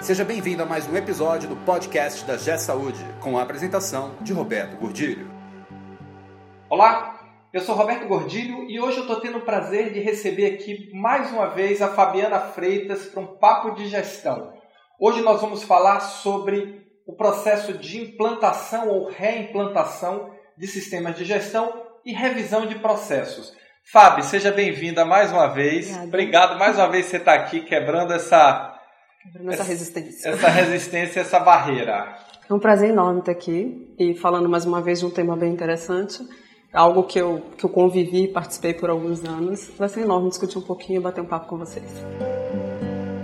Seja bem-vindo a mais um episódio do podcast da G Saúde, com a apresentação de Roberto Gordilho. Olá, eu sou Roberto Gordilho e hoje eu estou tendo o prazer de receber aqui mais uma vez a Fabiana Freitas para um papo de gestão. Hoje nós vamos falar sobre o processo de implantação ou reimplantação de sistemas de gestão e revisão de processos. Fábio, seja bem-vinda mais uma vez. Obrigado mais uma vez por você estar aqui quebrando essa, quebrando essa, essa resistência. Essa resistência, essa barreira. É um prazer enorme estar aqui e falando mais uma vez de um tema bem interessante, algo que eu, que eu convivi e participei por alguns anos. Vai ser enorme discutir um pouquinho e bater um papo com vocês.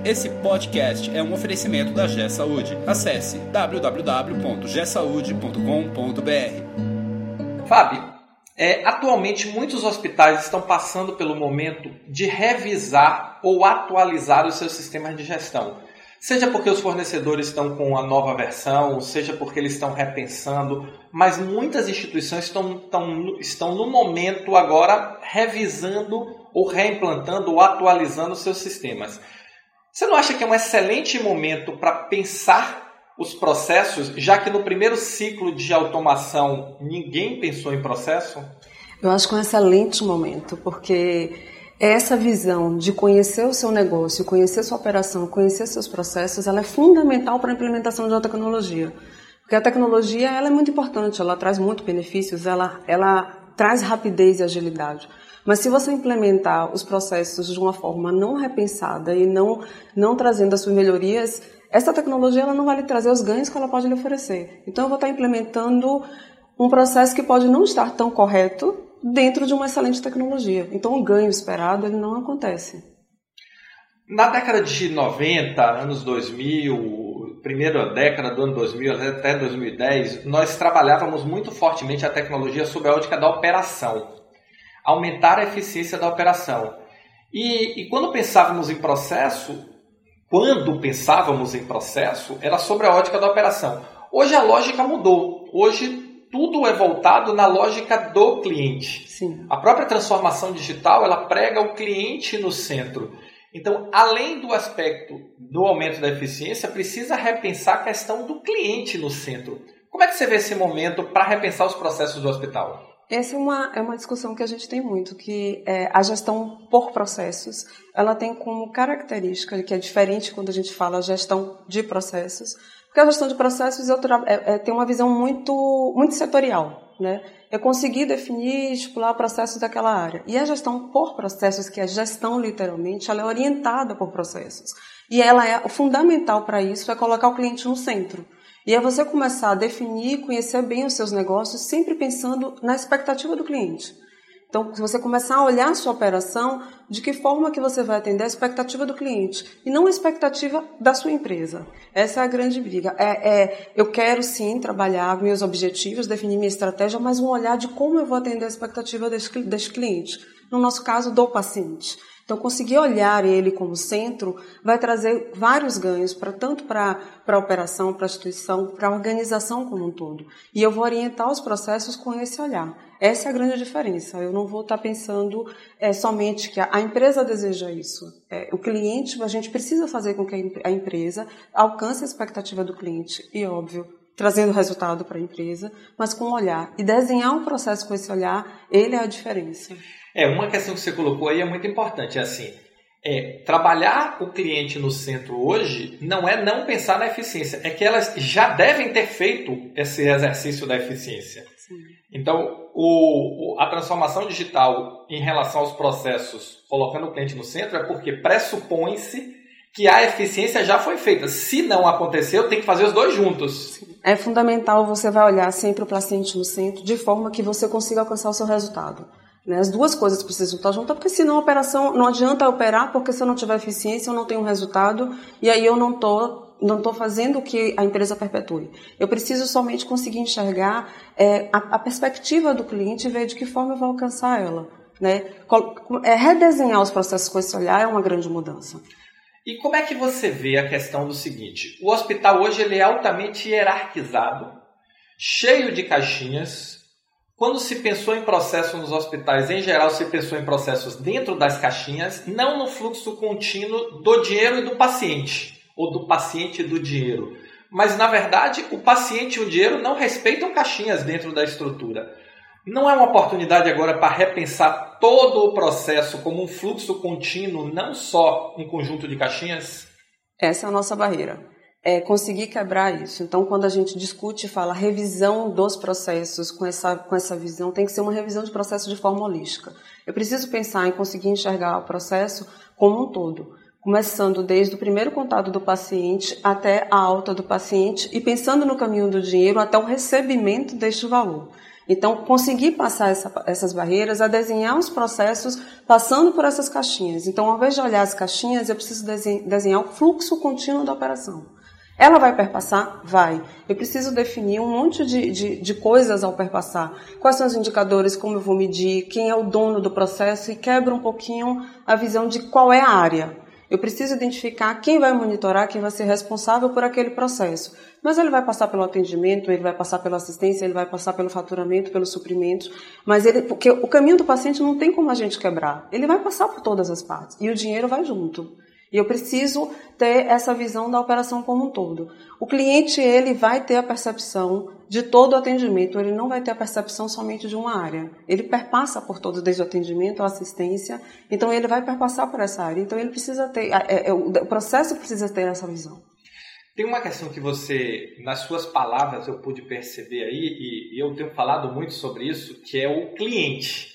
Esse podcast é um oferecimento da G Saúde. Acesse www.gsaude.com.br. Fábio, é, atualmente muitos hospitais estão passando pelo momento de revisar ou atualizar os seus sistemas de gestão. Seja porque os fornecedores estão com a nova versão, seja porque eles estão repensando, mas muitas instituições estão, estão, estão no momento agora revisando ou reimplantando ou atualizando seus sistemas. Você não acha que é um excelente momento para pensar os processos, já que no primeiro ciclo de automação ninguém pensou em processo? Eu acho que é um excelente momento, porque essa visão de conhecer o seu negócio, conhecer sua operação, conhecer seus processos, ela é fundamental para a implementação de uma tecnologia. Porque a tecnologia ela é muito importante, ela traz muitos benefícios, ela, ela traz rapidez e agilidade. Mas se você implementar os processos de uma forma não repensada e não, não trazendo as suas melhorias, essa tecnologia ela não vai lhe trazer os ganhos que ela pode lhe oferecer. Então eu vou estar implementando um processo que pode não estar tão correto dentro de uma excelente tecnologia. Então o ganho esperado ele não acontece. Na década de 90, anos 2000, primeira década do ano 2000 até 2010, nós trabalhávamos muito fortemente a tecnologia sob a ótica da operação aumentar a eficiência da operação. E, e quando pensávamos em processo, quando pensávamos em processo, era sobre a ótica da operação. Hoje a lógica mudou. Hoje tudo é voltado na lógica do cliente. Sim. A própria transformação digital ela prega o cliente no centro. Então, além do aspecto do aumento da eficiência, precisa repensar a questão do cliente no centro. Como é que você vê esse momento para repensar os processos do hospital? Essa é uma, é uma discussão que a gente tem muito, que é, a gestão por processos, ela tem como característica, que é diferente quando a gente fala gestão de processos, porque a gestão de processos é, é, tem uma visão muito, muito setorial, né? É conseguir definir e estipular processos daquela área. E a gestão por processos, que é gestão literalmente, ela é orientada por processos. E ela é, o fundamental para isso é colocar o cliente no centro. E é você começar a definir, conhecer bem os seus negócios, sempre pensando na expectativa do cliente. Então, se você começar a olhar a sua operação, de que forma que você vai atender a expectativa do cliente e não a expectativa da sua empresa. Essa é a grande briga. É, é, eu quero sim trabalhar meus objetivos, definir minha estratégia, mas um olhar de como eu vou atender a expectativa desse, desse cliente. No nosso caso, do paciente. Então, conseguir olhar ele como centro vai trazer vários ganhos, para tanto para a operação, para a instituição, para a organização como um todo. E eu vou orientar os processos com esse olhar. Essa é a grande diferença. Eu não vou estar pensando é, somente que a, a, empresa deseja isso. É, o cliente, a gente precisa fazer com que a empresa alcance a expectativa do cliente. E, óbvio, trazendo resultado para a empresa, mas com um olhar. E desenhar um processo com esse olhar, ele é a diferença. É, uma questão que você colocou aí é muito importante, é assim, é, trabalhar o cliente no centro hoje não é não pensar na eficiência, é que elas já devem ter feito esse exercício da eficiência. Sim. Então, o, a transformação digital em relação aos processos, colocando o cliente no centro, é porque pressupõe-se que a eficiência já foi feita. Se não aconteceu, tem que fazer os dois juntos. É fundamental você vai olhar sempre o paciente no centro, de forma que você consiga alcançar o seu resultado. Né? As duas coisas precisam estar juntas, porque senão a operação não adianta operar, porque se eu não tiver eficiência, eu não tenho resultado, e aí eu não estou não estou fazendo o que a empresa perpetue. Eu preciso somente conseguir enxergar é, a, a, perspectiva do cliente e ver de que forma eu vou alcançar ela. Né? É, redesenhar os processos com esse olhar é uma grande mudança. E como é que você vê a questão do seguinte? O hospital hoje ele é altamente hierarquizado, cheio de caixinhas, quando se pensou em processos nos hospitais, em geral, se pensou em processos dentro das caixinhas, não no fluxo contínuo do dinheiro e do paciente. ou do paciente do dinheiro. Mas, na verdade, o paciente e o dinheiro não respeitam caixinhas dentro da estrutura. Não é uma oportunidade agora para repensar todo o processo como um fluxo contínuo, não só um conjunto de caixinhas? Essa é a nossa barreira. É conseguir quebrar isso. Então, quando a gente discute e fala revisão dos processos com essa, com essa visão, tem que ser uma revisão de processo de forma holística. Eu preciso pensar em conseguir enxergar o processo como um todo começando desde o primeiro contato do paciente até a alta do paciente e pensando no caminho do dinheiro até o recebimento deste valor. Então, conseguir passar essa, essas barreiras, a desenhar os processos passando por essas caixinhas. Então, ao invés de olhar as caixinhas, eu preciso desenhar o fluxo contínuo da operação. Ela vai perpassar? Vai. Eu preciso definir um monte de, de, de, coisas ao perpassar. Quais são os indicadores, como eu vou medir, quem é o dono do processo e quebra um pouquinho a visão de qual é a área. Eu preciso identificar quem vai monitorar, quem vai ser responsável por aquele processo. Mas ele vai passar pelo atendimento, ele vai passar pela assistência, ele vai passar pelo faturamento, pelos suprimentos. Mas ele, porque o caminho do paciente não tem como a gente quebrar. Ele vai passar por todas as partes e o dinheiro vai junto. E eu preciso ter essa visão da operação como um todo. O cliente ele vai ter a percepção de todo o atendimento, ele não vai ter a percepção somente de uma área. Ele perpassa por todo, desde o atendimento à assistência, então ele vai perpassar por essa área. Então ele precisa ter, é, é, o processo precisa ter essa visão. Tem uma questão que você, nas suas palavras, eu pude perceber aí, e eu tenho falado muito sobre isso, que é o cliente.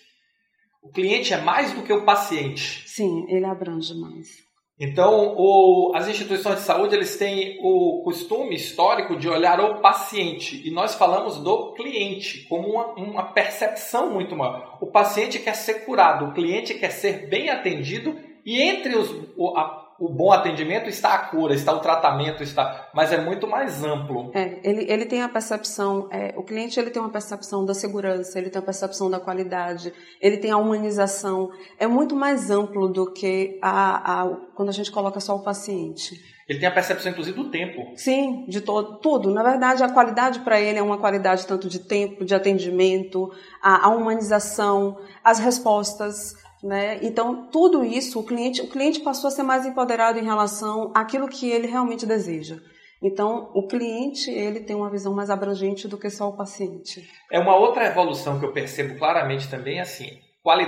O cliente é mais do que o paciente. Sim, ele abrange mais. Então, o, as instituições de saúde eles têm o costume histórico de olhar o paciente e nós falamos do cliente como uma, uma percepção muito maior. O paciente quer ser curado, o cliente quer ser bem atendido e entre os, a, o bom atendimento está a cura, está o tratamento, está, mas é muito mais amplo. É, ele, ele tem a percepção, é, o cliente ele tem uma percepção da segurança, ele tem a percepção da qualidade, ele tem a humanização, é muito mais amplo do que a, a quando a gente coloca só o paciente. Ele tem a percepção, inclusive, do tempo. Sim, de todo, tudo. Na verdade, a qualidade para ele é uma qualidade tanto de tempo, de atendimento, a, a humanização, as respostas, né? Então, tudo isso, o cliente, o cliente passou a ser mais empoderado em relação àquilo que ele realmente deseja. Então, o cliente ele tem uma visão mais abrangente do que só o paciente. É uma outra evolução que eu percebo claramente também assim.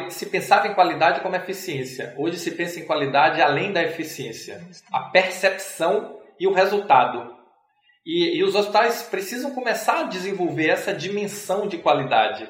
Se pensava em qualidade como eficiência, hoje se pensa em qualidade além da eficiência. A percepção e o resultado. E, e os hospitais precisam começar a desenvolver essa dimensão de qualidade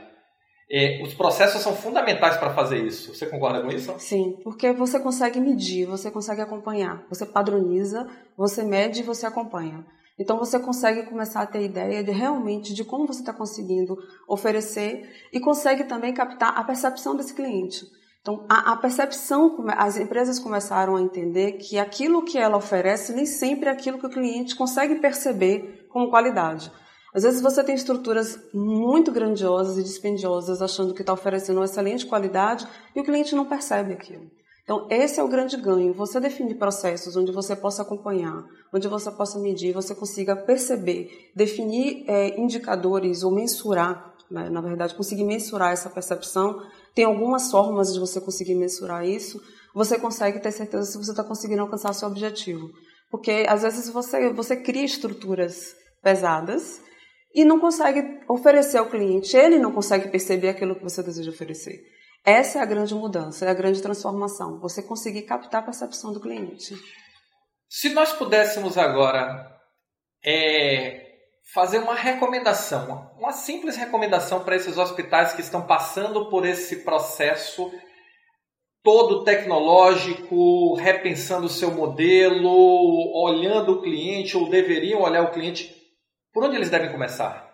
é, os processos são fundamentais para fazer isso. Você concorda com isso? Sim, porque você consegue medir, você consegue acompanhar. Você padroniza, você mede e você acompanha. Então você consegue começar a ter ideia de realmente de como você está conseguindo oferecer e consegue também captar a percepção desse cliente. Então a, a, percepção, as empresas começaram a entender que aquilo que ela oferece nem sempre é aquilo que o cliente consegue perceber como qualidade. Às vezes você tem estruturas muito grandiosas e dispendiosas, achando que está oferecendo uma excelente qualidade e o cliente não percebe aquilo. Então, esse é o grande ganho. Você definir processos onde você possa acompanhar, onde você possa medir, você consiga perceber, definir é, indicadores ou mensurar, né? na verdade, conseguir mensurar essa percepção. Tem algumas formas de você conseguir mensurar isso. Você consegue ter certeza se você está conseguindo alcançar seu objetivo. Porque, às vezes, você, você cria estruturas pesadas e não consegue oferecer ao cliente, ele não consegue perceber aquilo que você deseja oferecer. Essa é a grande mudança, é a grande transformação. Você conseguir captar a percepção do cliente. Se nós pudéssemos agora é, fazer uma recomendação, uma simples recomendação para esses hospitais que estão passando por esse processo todo tecnológico, repensando o seu modelo, olhando o cliente ou deveriam olhar o cliente por onde eles devem começar?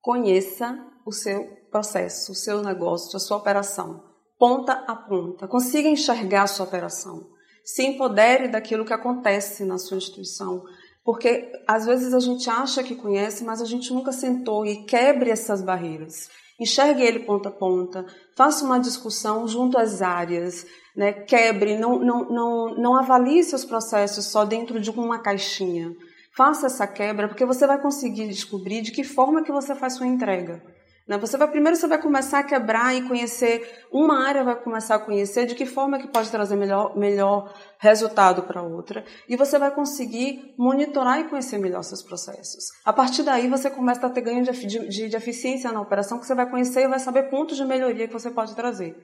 Conheça o seu processo, o seu negócio, a sua operação, ponta a ponta. Consiga enxergar a sua operação. Se empodere daquilo que acontece na sua instituição. Porque às vezes a gente acha que conhece, mas a gente nunca sentou e quebre essas barreiras. Enxergue ele ponta a ponta, faça uma discussão junto às áreas, né? quebre, não, não, não, não avalie seus processos só dentro de uma caixinha. Faça essa quebra porque você vai conseguir descobrir de que forma que você faz sua entrega. Né? Você vai primeiro você vai começar a quebrar e conhecer uma área vai começar a conhecer de que forma que pode trazer melhor, melhor resultado para outra e você vai conseguir monitorar e conhecer melhor seus processos. A partir daí você começa a ter ganho de, de, de eficiência na operação que você vai conhecer e vai saber pontos de melhoria que você pode trazer.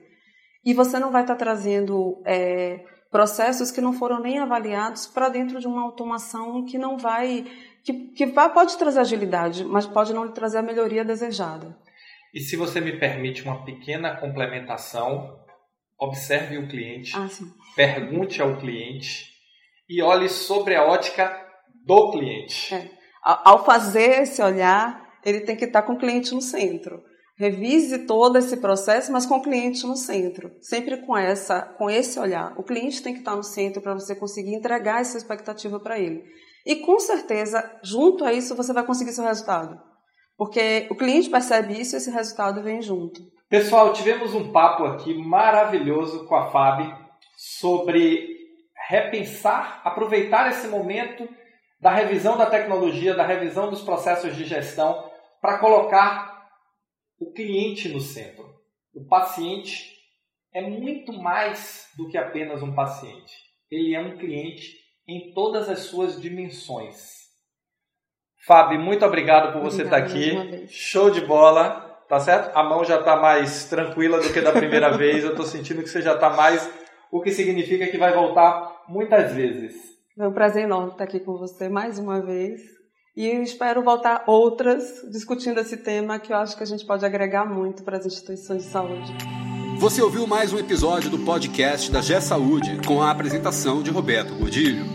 E você não vai estar trazendo é, processos que não foram nem avaliados para dentro de uma automação que não vai que, que pode trazer agilidade, mas pode não lhe trazer a melhoria desejada. E se você me permite uma pequena complementação, observe o cliente, ah, pergunte ao cliente e olhe sobre a ótica do cliente. É. Ao fazer esse olhar, ele tem que estar com o cliente no centro. Revise todo esse processo, mas com o cliente no centro, sempre com essa, com esse olhar. O cliente tem que estar no centro para você conseguir entregar essa expectativa para ele. E com certeza, junto a isso, você vai conseguir seu resultado. Porque o cliente percebe isso e esse resultado vem junto. Pessoal, tivemos um papo aqui maravilhoso com a Fábio sobre repensar, aproveitar esse momento da revisão da tecnologia, da revisão dos processos de gestão para colocar o cliente no centro. O paciente é muito mais do que apenas um paciente. Ele é um cliente em todas as suas dimensões. Fábio, muito obrigado por você estar aqui. Show de bola, tá certo? A mão já está mais tranquila do que da primeira vez. Eu estou sentindo que você já está mais, o que significa que vai voltar muitas vezes. É um prazer enorme estar aqui com você mais uma vez. E espero voltar outras discutindo esse tema que eu acho que a gente pode agregar muito para as instituições de saúde. Você ouviu mais um episódio do podcast da G Saúde com a apresentação de Roberto Gordilho.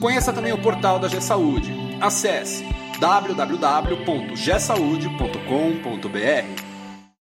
Conheça também o portal da G Saúde. Acesse www.gesaude.com.br